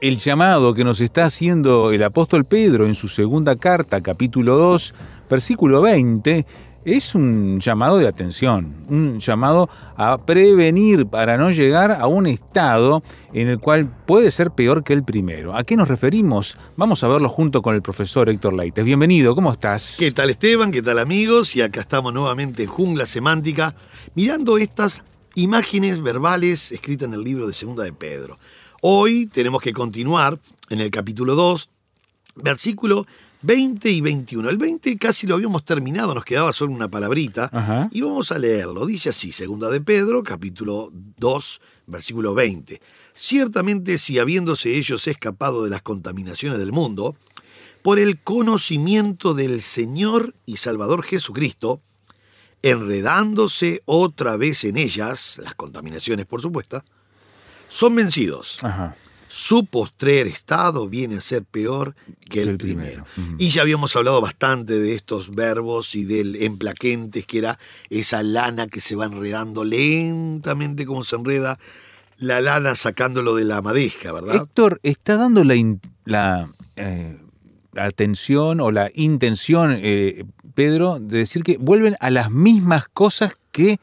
El llamado que nos está haciendo el apóstol Pedro en su segunda carta, capítulo 2, versículo 20, es un llamado de atención, un llamado a prevenir para no llegar a un estado en el cual puede ser peor que el primero. ¿A qué nos referimos? Vamos a verlo junto con el profesor Héctor Leites. Bienvenido, ¿cómo estás? ¿Qué tal Esteban? ¿Qué tal amigos? Y acá estamos nuevamente en Jungla Semántica, mirando estas imágenes verbales escritas en el libro de Segunda de Pedro. Hoy tenemos que continuar en el capítulo 2, versículo 20 y 21. El 20 casi lo habíamos terminado, nos quedaba solo una palabrita. Ajá. Y vamos a leerlo. Dice así, Segunda de Pedro, capítulo 2, versículo 20. Ciertamente si habiéndose ellos escapado de las contaminaciones del mundo, por el conocimiento del Señor y Salvador Jesucristo, enredándose otra vez en ellas, las contaminaciones por supuesto, son vencidos. Ajá. Su postrer estado viene a ser peor que el, el primero. Y ya habíamos hablado bastante de estos verbos y del emplaquentes, que era esa lana que se va enredando lentamente como se enreda la lana sacándolo de la madeja, ¿verdad? Héctor está dando la, eh, atención o la intención, eh, Pedro, de decir que vuelven a las mismas cosas que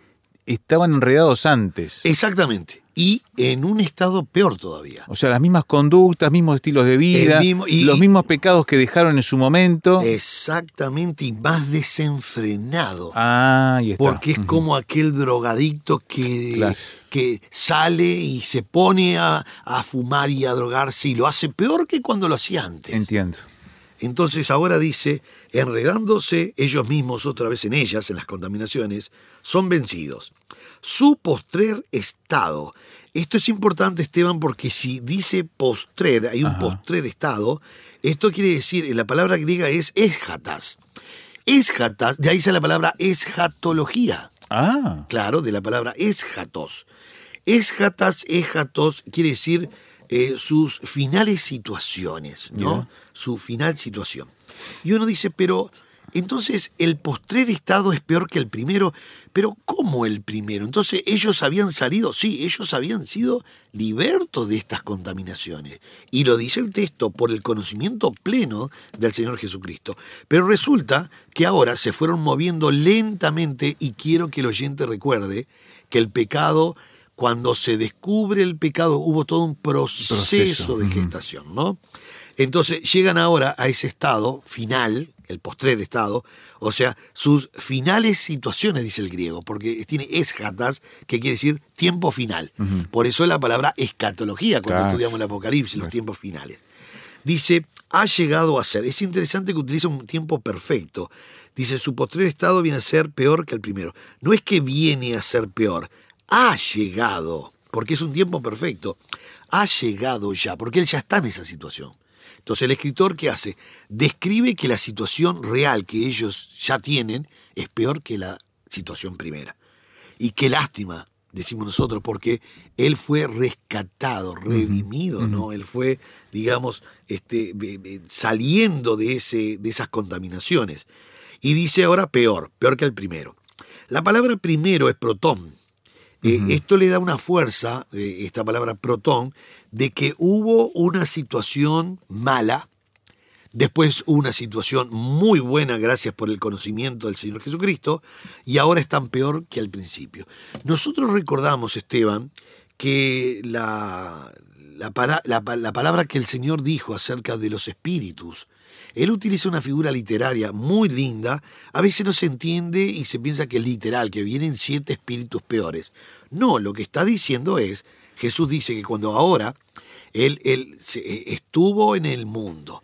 estaban enredados antes. Exactamente. Y en un estado peor todavía. O sea, las mismas conductas, mismos estilos de vida, mismo- y- los mismos pecados que dejaron en su momento. Exactamente, y más desenfrenado. Ah, ahí está. Porque es como aquel drogadicto que, Claro. que sale y se pone a, a fumar y a drogarse y lo hace peor que cuando lo hacía antes. Entiendo. Entonces ahora dice, enredándose ellos mismos otra vez en ellas, en las contaminaciones, son vencidos. Su postrer estado. Esto es importante, Esteban, porque si dice postrer, hay un Ajá. postrer estado, esto quiere decir, en la palabra griega es eschatas. Eschatas, de ahí sale la palabra eschatología. Ah, Claro, de la palabra eschatos. Eschatas, eschatos, quiere decir eh, sus finales situaciones, ¿no? Su final situación. Y uno dice, pero entonces el postrer estado es peor que el primero, pero ¿cómo el primero? Entonces ellos habían salido, sí, ellos habían sido libertos de estas contaminaciones. Y lo dice el texto, por el conocimiento pleno del Señor Jesucristo. Pero resulta que ahora se fueron moviendo lentamente y quiero que el oyente recuerde que el pecado, cuando se descubre el pecado, hubo todo un proceso, Proceso, de gestación, ¿no? Entonces llegan ahora a ese estado final, el postrer estado, o sea, sus finales situaciones, dice el griego, porque tiene eschatas, que quiere decir tiempo final. Por eso es la palabra escatología cuando Claro. estudiamos el Apocalipsis, los tiempos finales. Dice, ha llegado a ser. Es interesante que utiliza un tiempo perfecto. Dice, su postrer estado viene a ser peor que el primero. No es que viene a ser peor, ha llegado, porque es un tiempo perfecto. Ha llegado ya, porque él ya está en esa situación. Entonces el escritor, ¿qué hace? Describe que la situación real que ellos ya tienen es peor que la situación primera. Y qué lástima, decimos nosotros, porque él fue rescatado, redimido, ¿no? Él fue, digamos, este, be- be- saliendo de, ese, de esas contaminaciones. Y dice ahora peor, peor que el primero. La palabra primero es protón. Eh, Esto le da una fuerza, eh, esta palabra protón, de que hubo una situación mala, después hubo una situación muy buena gracias por el conocimiento del Señor Jesucristo, y ahora están peor que al principio. Nosotros recordamos, Esteban, que la, la, para- la pa- la palabra que el Señor dijo acerca de los espíritus. Él utiliza una figura literaria muy linda. A veces no se entiende y se piensa que es literal, que vienen siete espíritus peores. No, lo que está diciendo es, Jesús dice que cuando ahora Él, él eh, estuvo en el mundo,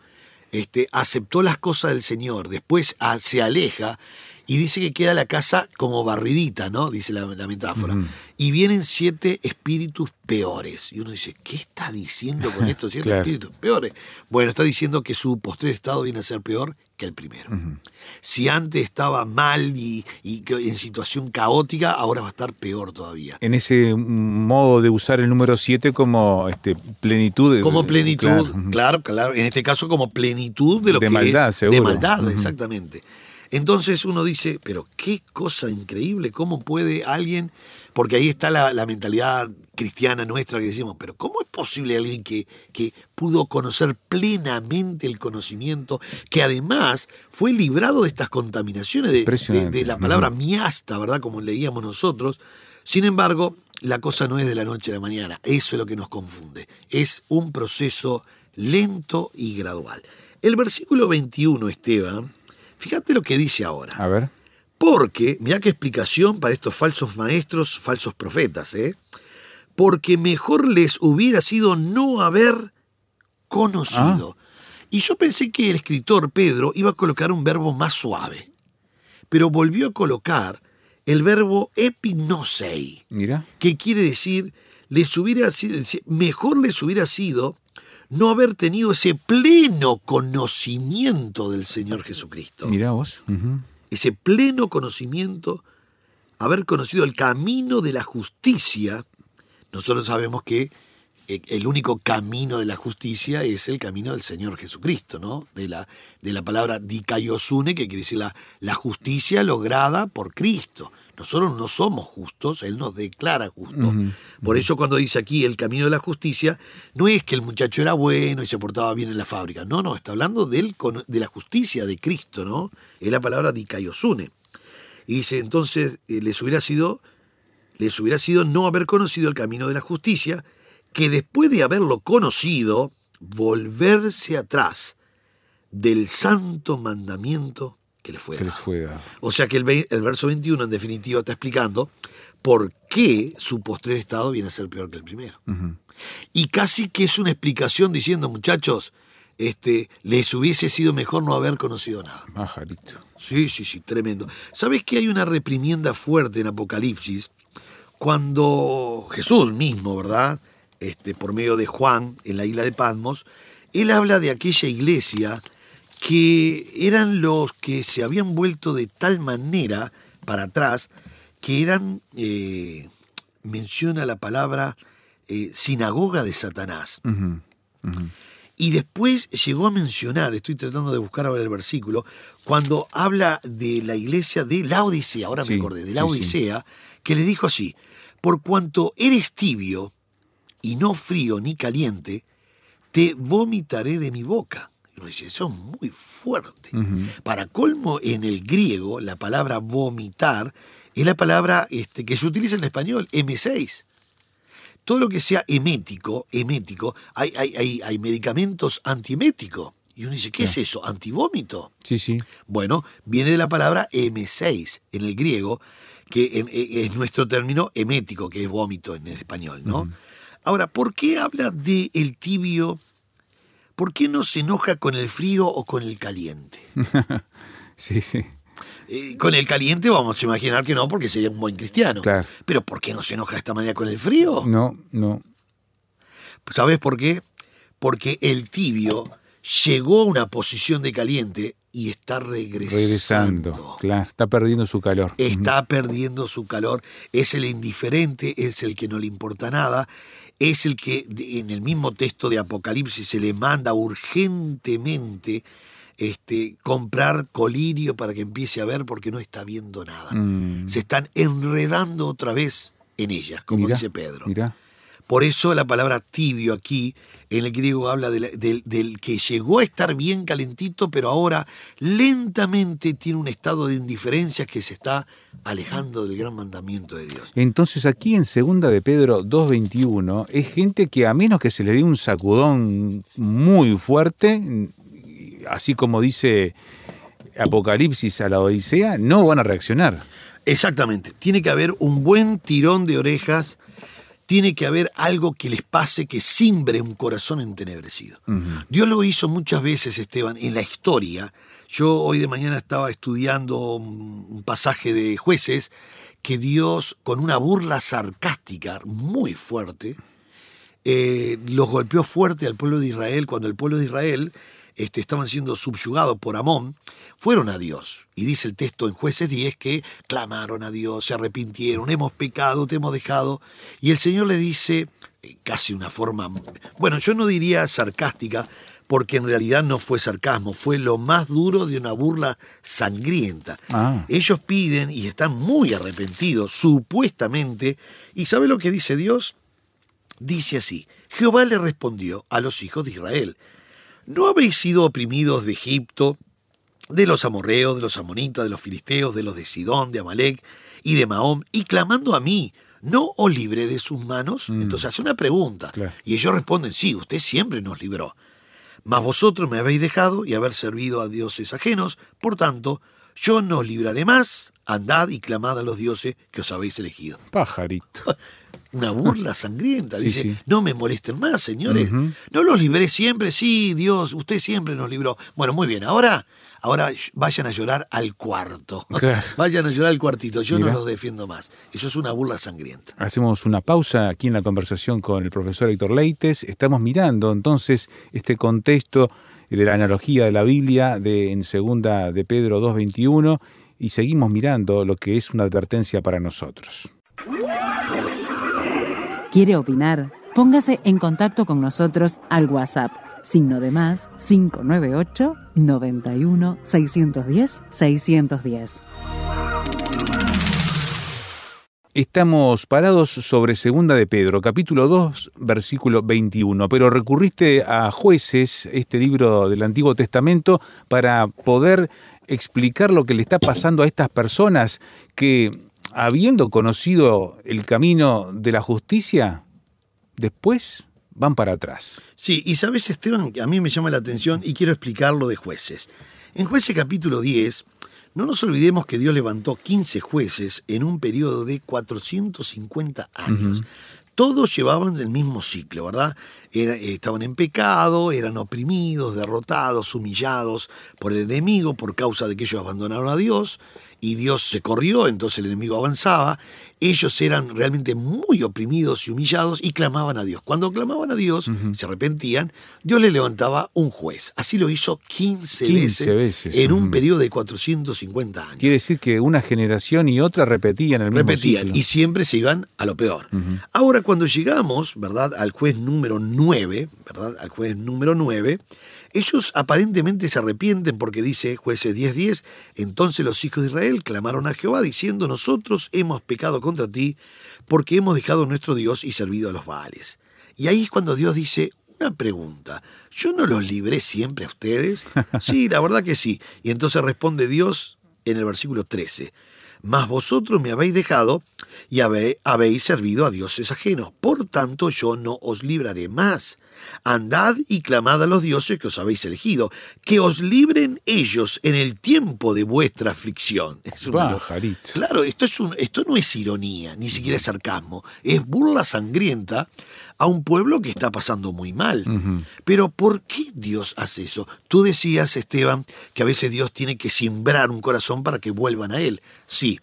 este, aceptó las cosas del Señor, después ah, se aleja y dice que queda la casa como barridita, ¿no? Dice la, la metáfora. Y vienen siete espíritus peores. Y uno dice, ¿qué está diciendo con estos siete Claro. espíritus peores? Bueno, está diciendo que su postrer estado viene a ser peor que el primero. Si antes estaba mal y, en situación caótica, ahora va a estar peor todavía. En ese modo de usar el número 7 como este, plenitud. de- Como plenitud, claro, claro, En este caso, como plenitud de lo De que maldad, es. seguro. De maldad, exactamente. Entonces uno dice, pero qué cosa increíble, ¿cómo puede alguien? Porque ahí está la, la mentalidad cristiana nuestra que decimos, pero ¿cómo es posible alguien que, que pudo conocer plenamente el conocimiento, que además fue librado de estas contaminaciones, de, de- Impresionante. de la palabra miasta, ¿verdad? Como leíamos nosotros. Sin embargo, la cosa no es de la noche a la mañana, eso es lo que nos confunde. Es un proceso lento y gradual. El versículo 21, Esteban, fíjate lo que dice ahora. A ver. Porque, mira qué explicación para estos falsos maestros, falsos profetas, ¿eh? Porque mejor les hubiera sido no haber conocido. Y yo pensé que el escritor Pedro iba a colocar un verbo más suave, pero volvió a colocar el verbo epignosei, Mira. que quiere decir, les hubiera sido, mejor les hubiera sido no haber tenido ese pleno conocimiento del Señor Jesucristo Mira vos. Ese pleno conocimiento, haber conocido el camino de la justicia, nosotros sabemos que eh, el único camino de la justicia es el camino del Señor Jesucristo, ¿no? De la, de la palabra dikaiosune, que quiere decir la, la justicia lograda por Cristo. Nosotros no somos justos, Él nos declara justos. Por eso cuando dice aquí el camino de la justicia, no es que el muchacho era bueno y se portaba bien en la fábrica. No, no, está hablando del, de la justicia de Cristo, ¿no? Es la palabra dikaiosune. Y dice, entonces eh, les hubiera sido les hubiera sido no haber conocido el camino de la justicia, que después de haberlo conocido, volverse atrás del santo mandamiento que les fue Que les fue dado. O sea que el, el verso 21 en definitiva está explicando por qué su postrer estado viene a ser peor que el primero. Y casi que es una explicación diciendo, muchachos, este, les hubiese sido mejor no haber conocido nada. Majarito. Sí, sí, sí, tremendo. ¿Sabes que hay una reprimienda fuerte en Apocalipsis cuando Jesús mismo, ¿verdad? Este, por medio de Juan en la isla de Patmos, él habla de aquella iglesia que eran los que se habían vuelto de tal manera para atrás que eran, eh, menciona la palabra, eh, sinagoga de Satanás. Y después llegó a mencionar, estoy tratando de buscar ahora el versículo, cuando habla de la iglesia de la Odisea, ahora Sí, me acordé, de la sí, sí. Odisea, que le dijo así, por cuanto eres tibio y no frío ni caliente, te vomitaré de mi boca. Y uno dice, eso es muy fuerte. Para colmo, en el griego, la palabra vomitar es la palabra este, que se utiliza en español, M6 todo lo que sea emético, emético, hay, hay, hay, hay medicamentos antieméticos. Y uno dice, ¿qué es eso? ¿Antivómito? Sí, sí. Bueno, viene de la palabra M6 en el griego, que e- es nuestro término emético, que es vómito en el español, ¿no? Ahora, ¿por qué habla de el tibio? ¿Por qué no se enoja con el frío o con el caliente? Sí, sí. Eh, con el caliente vamos a imaginar que no, porque sería un buen cristiano. Claro. Pero ¿por qué no se enoja de esta manera con el frío? No, no. ¿Sabes por qué? Porque el tibio llegó a una posición de caliente y está regresando. Regresando. Claro, está perdiendo su calor. Está perdiendo su calor. Es el indiferente, es el que no le importa nada. Es el que en el mismo texto de Apocalipsis se le manda urgentemente este, comprar colirio para que empiece a ver porque no está viendo nada. Mm. Se están enredando otra vez en ellas, como Mirá, dice Pedro. Mirá. Por eso la palabra tibio aquí en el griego habla de la- del, del que llegó a estar bien calentito, pero ahora lentamente tiene un estado de indiferencia que se está alejando del gran mandamiento de Dios. Entonces aquí en segunda de Pedro 2.21 es gente que a menos que se le dé un sacudón muy fuerte, así como dice Apocalipsis a la Odisea, no van a reaccionar. Exactamente. Tiene que haber un buen tirón de orejas, tiene que haber algo que les pase que simbre un corazón entenebrecido. Dios lo hizo muchas veces, Esteban, en la historia. Yo hoy de mañana estaba estudiando un un pasaje de jueces que Dios, con una burla sarcástica muy fuerte, eh, los golpeó fuerte al pueblo de Israel cuando el pueblo de Israel este, estaban siendo subyugados por Amón, fueron a Dios. Y dice el texto en jueces 10 que clamaron a Dios, se arrepintieron, hemos pecado, te hemos dejado. Y el Señor le dice, eh, casi una forma, bueno, yo no diría sarcástica, porque en realidad no fue sarcasmo, fue lo más duro de una burla sangrienta. Ah. Ellos piden y están muy arrepentidos, supuestamente. ¿Y sabe lo que dice Dios? Dice así, Jehová le respondió a los hijos de Israel, ¿no habéis sido oprimidos de Egipto, de los amorreos, de los amonitas, de los filisteos, de los de Sidón, de Amalek y de Mahom, y clamando a mí, ¿no os libré de sus manos? Entonces hace una pregunta, Claro. y ellos responden, sí, usted siempre nos libró. Mas vosotros me habéis dejado y haber servido a dioses ajenos, por tanto, yo no os libraré más, andad y clamad a los dioses que os habéis elegido Pajarito. una burla sangrienta. Sí, Dice, sí. no me molesten más, señores. No los libré siempre, sí, Dios, usted siempre nos libró. Bueno, muy bien, ahora, ahora vayan a llorar al cuarto. Claro. vayan a llorar al cuartito, yo Mira. no los defiendo más. Eso es una burla sangrienta. Hacemos una pausa aquí en la conversación con el profesor Héctor Leites. Estamos mirando entonces este contexto de la analogía de la Biblia de, en segunda de Pedro 2.21 y seguimos mirando lo que es una advertencia para nosotros. ¿Quiere opinar? Póngase en contacto con nosotros al WhatsApp. Signo de más 598 91 610 610. Estamos parados sobre Segunda de Pedro, capítulo 2, versículo 21, pero recurriste a jueces, este libro del Antiguo Testamento, para poder explicar lo que le está pasando a estas personas que, habiendo conocido el camino de la justicia, después van para atrás. Sí, y sabes, Esteban, que a mí me llama la atención y quiero explicar lo de jueces. En jueces capítulo 10, no nos olvidemos que Dios levantó 15 jueces en un periodo de 450 años. Todos llevaban el mismo ciclo, ¿verdad? Era- eh, estaban en pecado, eran oprimidos, derrotados, humillados por el enemigo por causa de que ellos abandonaron a Dios y Dios se corrió, entonces el enemigo avanzaba. Ellos eran realmente muy oprimidos y humillados y clamaban a Dios. Cuando clamaban a Dios, se arrepentían, Dios le levantaba un juez. Así lo hizo 15, 15 veces, en un ujú. periodo de 450 años. Quiere decir que una generación y otra repetían el mismo Repetían ciclo. y siempre se iban a lo peor. Ahora cuando llegamos, ¿verdad? Al juez número 9, ¿verdad? Al juez número 9, ellos aparentemente se arrepienten porque dice jueces 10:10, entonces los hijos de Israel clamaron a Jehová diciendo, nosotros hemos pecado contra ti porque hemos dejado nuestro Dios y servido a los Baales. Y ahí es cuando Dios dice, una pregunta, ¿yo no los libré siempre a ustedes? Sí, la verdad que sí. Y entonces responde Dios en el versículo 13, mas vosotros me habéis dejado y habéis servido a dioses ajenos. Por tanto, yo no os libraré más. Andad y clamad a los dioses que os habéis elegido, que os libren ellos en el tiempo de vuestra aflicción. Es Pajarito. Claro, esto, es un, esto no es ironía, ni siquiera es sarcasmo, es burla sangrienta a un pueblo que está pasando muy mal. Pero ¿por qué Dios hace eso? Tú decías, Esteban, que a veces Dios tiene que simbrar un corazón para que vuelvan a Él. Sí,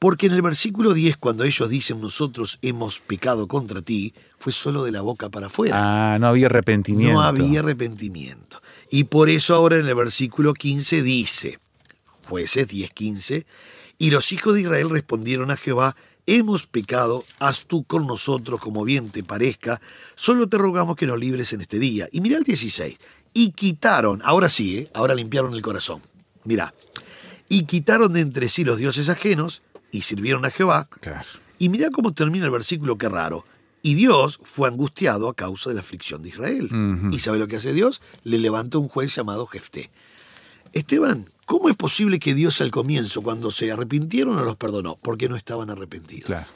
porque en el versículo 10, cuando ellos dicen nosotros hemos pecado contra ti, fue solo de la boca para afuera. Ah, no había arrepentimiento. No había arrepentimiento. Y por eso ahora en el versículo 15 dice, jueces 10:15, y los hijos de Israel respondieron a Jehová, hemos pecado, haz tú con nosotros como bien te parezca, solo te rogamos que nos libres en este día. Y mira el 16, y quitaron, ahora sí, ¿eh? ahora limpiaron el corazón. Mira, y quitaron de entre sí los dioses ajenos y sirvieron a Jehová. Claro. Y mira cómo termina el versículo, qué raro. Y Dios fue angustiado a causa de la aflicción de Israel. ¿Y sabe lo que hace Dios? Le levanta un juez llamado Jefté. Esteban, ¿cómo es posible que Dios al comienzo, cuando se arrepintieron, no los perdonó? Porque no estaban arrepentidos. Claro.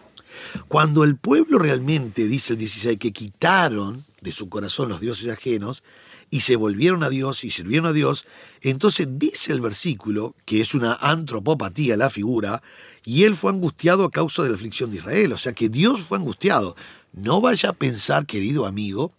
Cuando el pueblo realmente, dice el 16, que quitaron de su corazón los dioses ajenos y se volvieron a Dios y sirvieron a Dios, entonces dice el versículo, que es una antropopatía la figura, y él fue angustiado a causa de la aflicción de Israel, o sea que Dios fue angustiado. No vaya a pensar, querido amigo,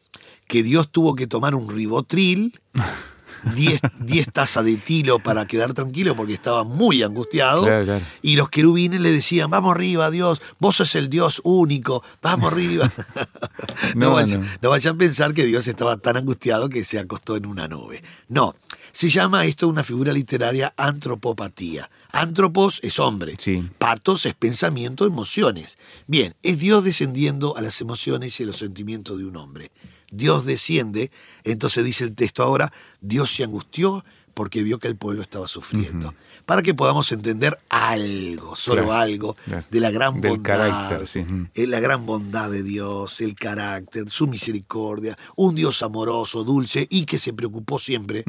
que Dios tuvo que tomar un ribotril 10 10 tazas de tilo para quedar tranquilo porque estaba muy angustiado. Claro, claro. Y los querubines le decían, vamos arriba, Dios, vos sos el Dios único, vamos arriba. no, No, vaya- no. no vayan a pensar que Dios estaba tan angustiado que se acostó en una nube. No, se llama esto una figura literaria antropopatía. Antropos es hombre, Sí. patos es pensamiento, emociones. Bien, es Dios descendiendo a las emociones y a los sentimientos de un hombre. Dios desciende, entonces dice el texto ahora, Dios se angustió porque vio que el pueblo estaba sufriendo. Para que podamos entender algo, solo Claro, algo, claro. de la gran Del bondad, carácter, sí. Eh, la gran bondad de Dios, el carácter, su misericordia, un Dios amoroso, dulce y que se preocupó siempre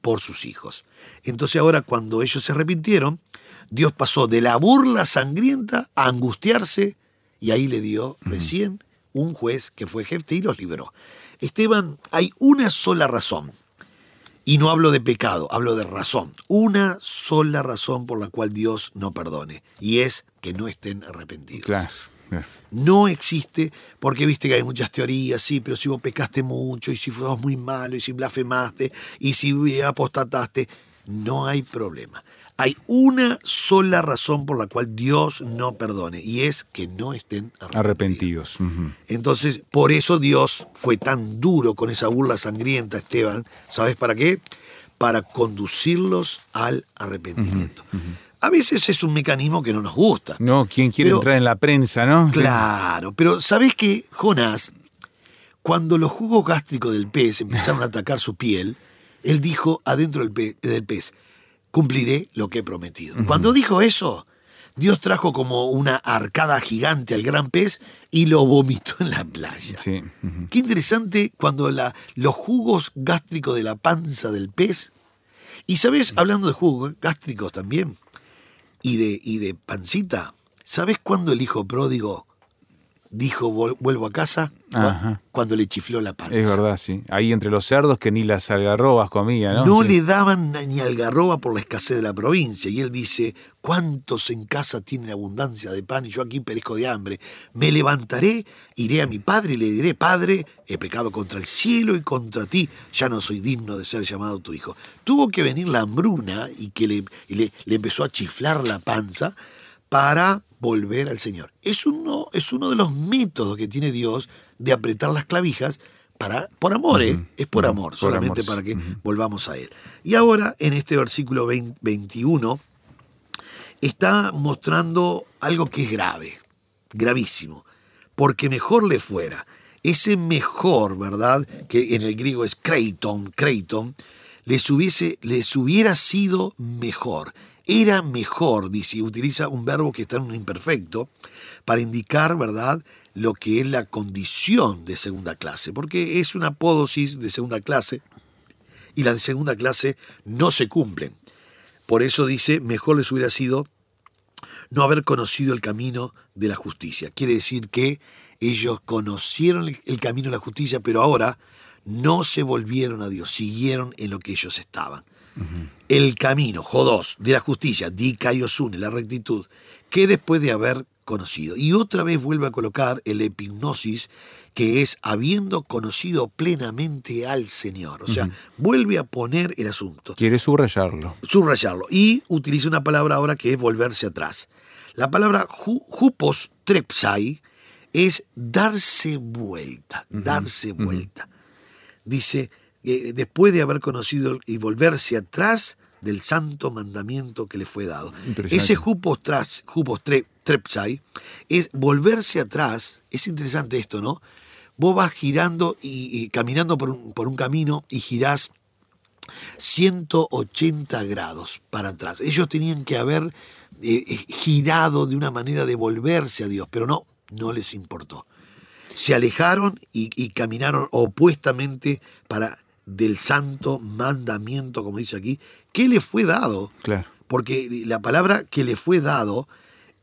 por sus hijos. Entonces ahora cuando ellos se arrepintieron, Dios pasó de la burla sangrienta a angustiarse y ahí le dio recién un juez que fue Jefte y los liberó. Esteban, hay una sola razón, y no hablo de pecado, hablo de razón, una sola razón por la cual Dios no perdone, y es que no estén arrepentidos. Claro. No existe, porque viste que hay muchas teorías, sí, pero si vos pecaste mucho, y si sos muy malo, y si blasfemaste, y si apostataste, no hay problema. Hay una sola razón por la cual Dios no perdone, y es que no estén arrepentidos. Arrepentidos. Entonces, por eso Dios fue tan duro con esa burla sangrienta, Esteban. ¿Sabes para qué? Para conducirlos al arrepentimiento. A veces es un mecanismo que no nos gusta. No, ¿quién quiere Pero- entrar en la prensa, no? Claro, pero ¿sabes qué, Jonás? Cuando los jugos gástricos del pez empezaron a atacar su piel, él dijo adentro del, pe- del pez, cumpliré lo que he prometido. Cuando dijo eso, Dios trajo como una arcada gigante al gran pez y lo vomitó en la playa. Sí. Qué interesante cuando la- los jugos gástricos de la panza del pez. Y sabes, hablando de jugos gástricos también, y de, y de pancita, ¿sabes cuándo el hijo pródigo dijo "Vol- vuelvo a casa? Ajá. Cuando le chifló la panza. Es verdad, sí. Ahí entre los cerdos que ni las algarrobas comía, ¿no? No Sí. le daban ni algarroba por la escasez de la provincia. Y él dice, ¿cuántos en casa tienen abundancia de pan y yo aquí perezco de hambre? Me levantaré, iré a mi padre y le diré, Padre, he pecado contra el cielo y contra ti, ya no soy digno de ser llamado tu hijo. Tuvo que venir la hambruna y que le, y le, le empezó a chiflar la panza para volver al Señor. Es uno, es uno de los métodos que tiene Dios de apretar las clavijas para, por amor, ¿eh? es por amor, por solamente amor, para que volvamos a Él. Y ahora, en este versículo 20 21, está mostrando algo que es grave, gravísimo, porque mejor le fuera. Ese mejor, ¿verdad? Que en el griego es kreiton, kreiton, les, hubiese, les hubiera sido mejor. Era mejor, dice, utiliza un verbo que está en un imperfecto para indicar, ¿verdad?, lo que es la condición de segunda clase, porque es una apódosis de segunda clase y las de segunda clase no se cumplen. Por eso dice, mejor les hubiera sido no haber conocido el camino de la justicia. Quiere decir que ellos conocieron el camino de la justicia, pero ahora no se volvieron a Dios, siguieron en lo que ellos estaban. El camino, Jodos, de la justicia, Dikaiosune, la rectitud, que después de haber conocido. Y otra vez vuelve a colocar el epignosis, que es habiendo conocido plenamente al Señor. O sea, vuelve a poner el asunto Quiere subrayarlo. subrayarlo. Y utiliza una palabra ahora que es volverse atrás. La palabra ju- jupos trepsai es darse vuelta, darse vuelta. Dice, eh, después de haber conocido y volverse atrás del santo mandamiento que le fue dado. Ese jupos, tras, jupos tre- trepsai es volverse atrás. Es interesante esto, ¿no? Vos vas girando y, y caminando por un, por un camino y girás 180 grados para atrás. Ellos tenían que haber eh, eh, girado de una manera de volverse a Dios, pero no, no les importó. se alejaron y, y caminaron opuestamente para del santo mandamiento, como dice aquí, que le fue dado. Claro. Porque la palabra que le fue dado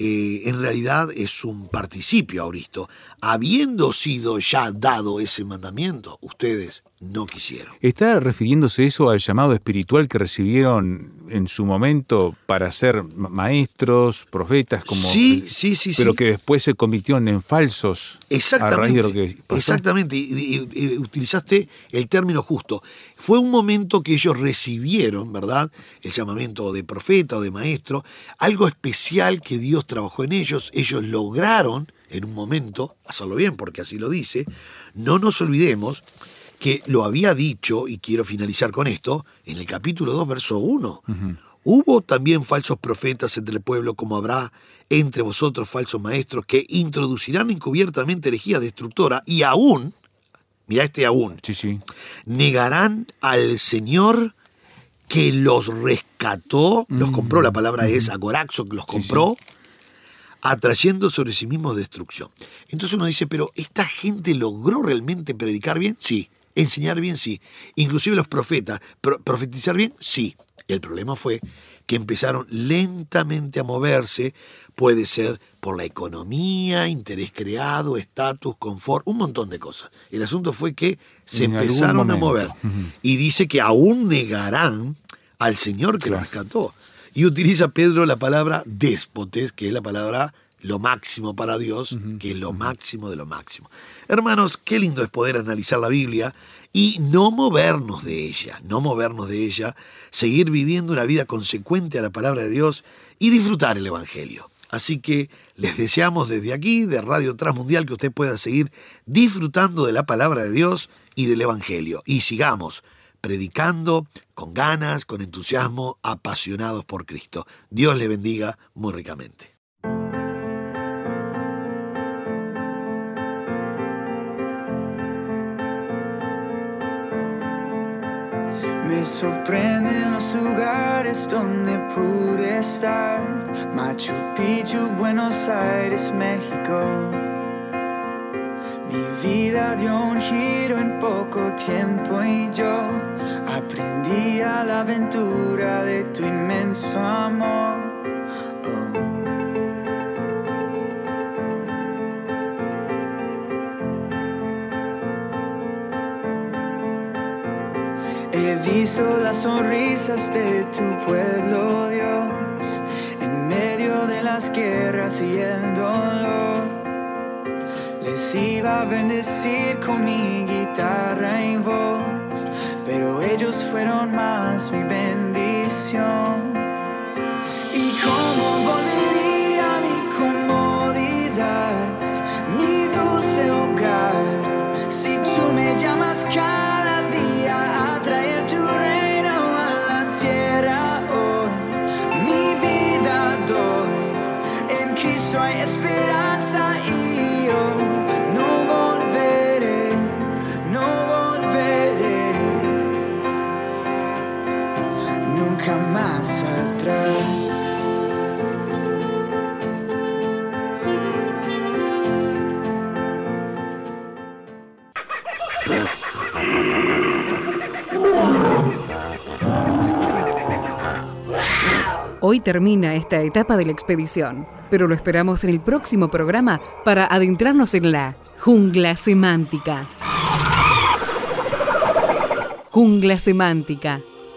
eh, en realidad es un participio, Auristo. Habiendo sido ya dado ese mandamiento, ustedes no quisieron. ¿Está refiriéndose eso al llamado espiritual que recibieron en su momento para ser ma- maestros, profetas, como Sí, sí, sí, pero sí. que después se convirtieron en falsos a Exactamente. raíz de lo que pasó? Exactamente. Y, y- y utilizaste el término justo. Fue un momento que ellos recibieron, ¿verdad? El llamamiento de profeta o de maestro, algo especial que Dios trabajó en ellos. Ellos lograron, en un momento, hacerlo bien, porque así lo dice. No nos olvidemos que lo había dicho, y quiero finalizar con esto, en el capítulo 2, verso 1. Hubo también falsos profetas entre el pueblo, como habrá entre vosotros falsos maestros, que introducirán encubiertamente herejía destructora y aún, mira este aún, Sí, sí. negarán al Señor que los rescató, los compró, la palabra es agoraxo, que los compró, atrayendo sobre sí mismos destrucción. Entonces uno dice, pero ¿esta gente logró realmente predicar bien? Sí. ¿Enseñar bien? Sí. Inclusive los profetas, pro- ¿profetizar bien? Sí. El problema fue que empezaron lentamente a moverse, puede ser por la economía, interés creado, estatus, confort, un montón de cosas. El asunto fue que se En empezaron a mover y dice que aún negarán al Señor que los rescató. Y utiliza Pedro la palabra déspotes, que es la palabra lo máximo para Dios, que es lo máximo de lo máximo. Hermanos, qué lindo es poder analizar la Biblia y no movernos de ella, no movernos de ella, seguir viviendo una vida consecuente a la palabra de Dios y disfrutar el Evangelio. Así que les deseamos desde aquí, de Radio Transmundial, que usted pueda seguir disfrutando de la palabra de Dios y del Evangelio. Y sigamos predicando con ganas, con entusiasmo, apasionados por Cristo. Dios le bendiga muy ricamente. Sorprenden los lugares donde pude estar. Machu Picchu, Buenos Aires, México. Mi vida dio un giro en poco tiempo y yo aprendí a la aventura de tu inmenso amor. Visto las sonrisas de tu pueblo, Dios, en medio de las guerras y el dolor. Les iba a bendecir con mi guitarra y voz, pero ellos fueron más mi bendición. ¿Y cómo volvería mi comodidad, mi dulce hogar, si tú me llamas cada nunca atrás. Hoy termina esta etapa de la expedición, pero lo esperamos en el próximo programa para adentrarnos en la jungla semántica. Jungla semántica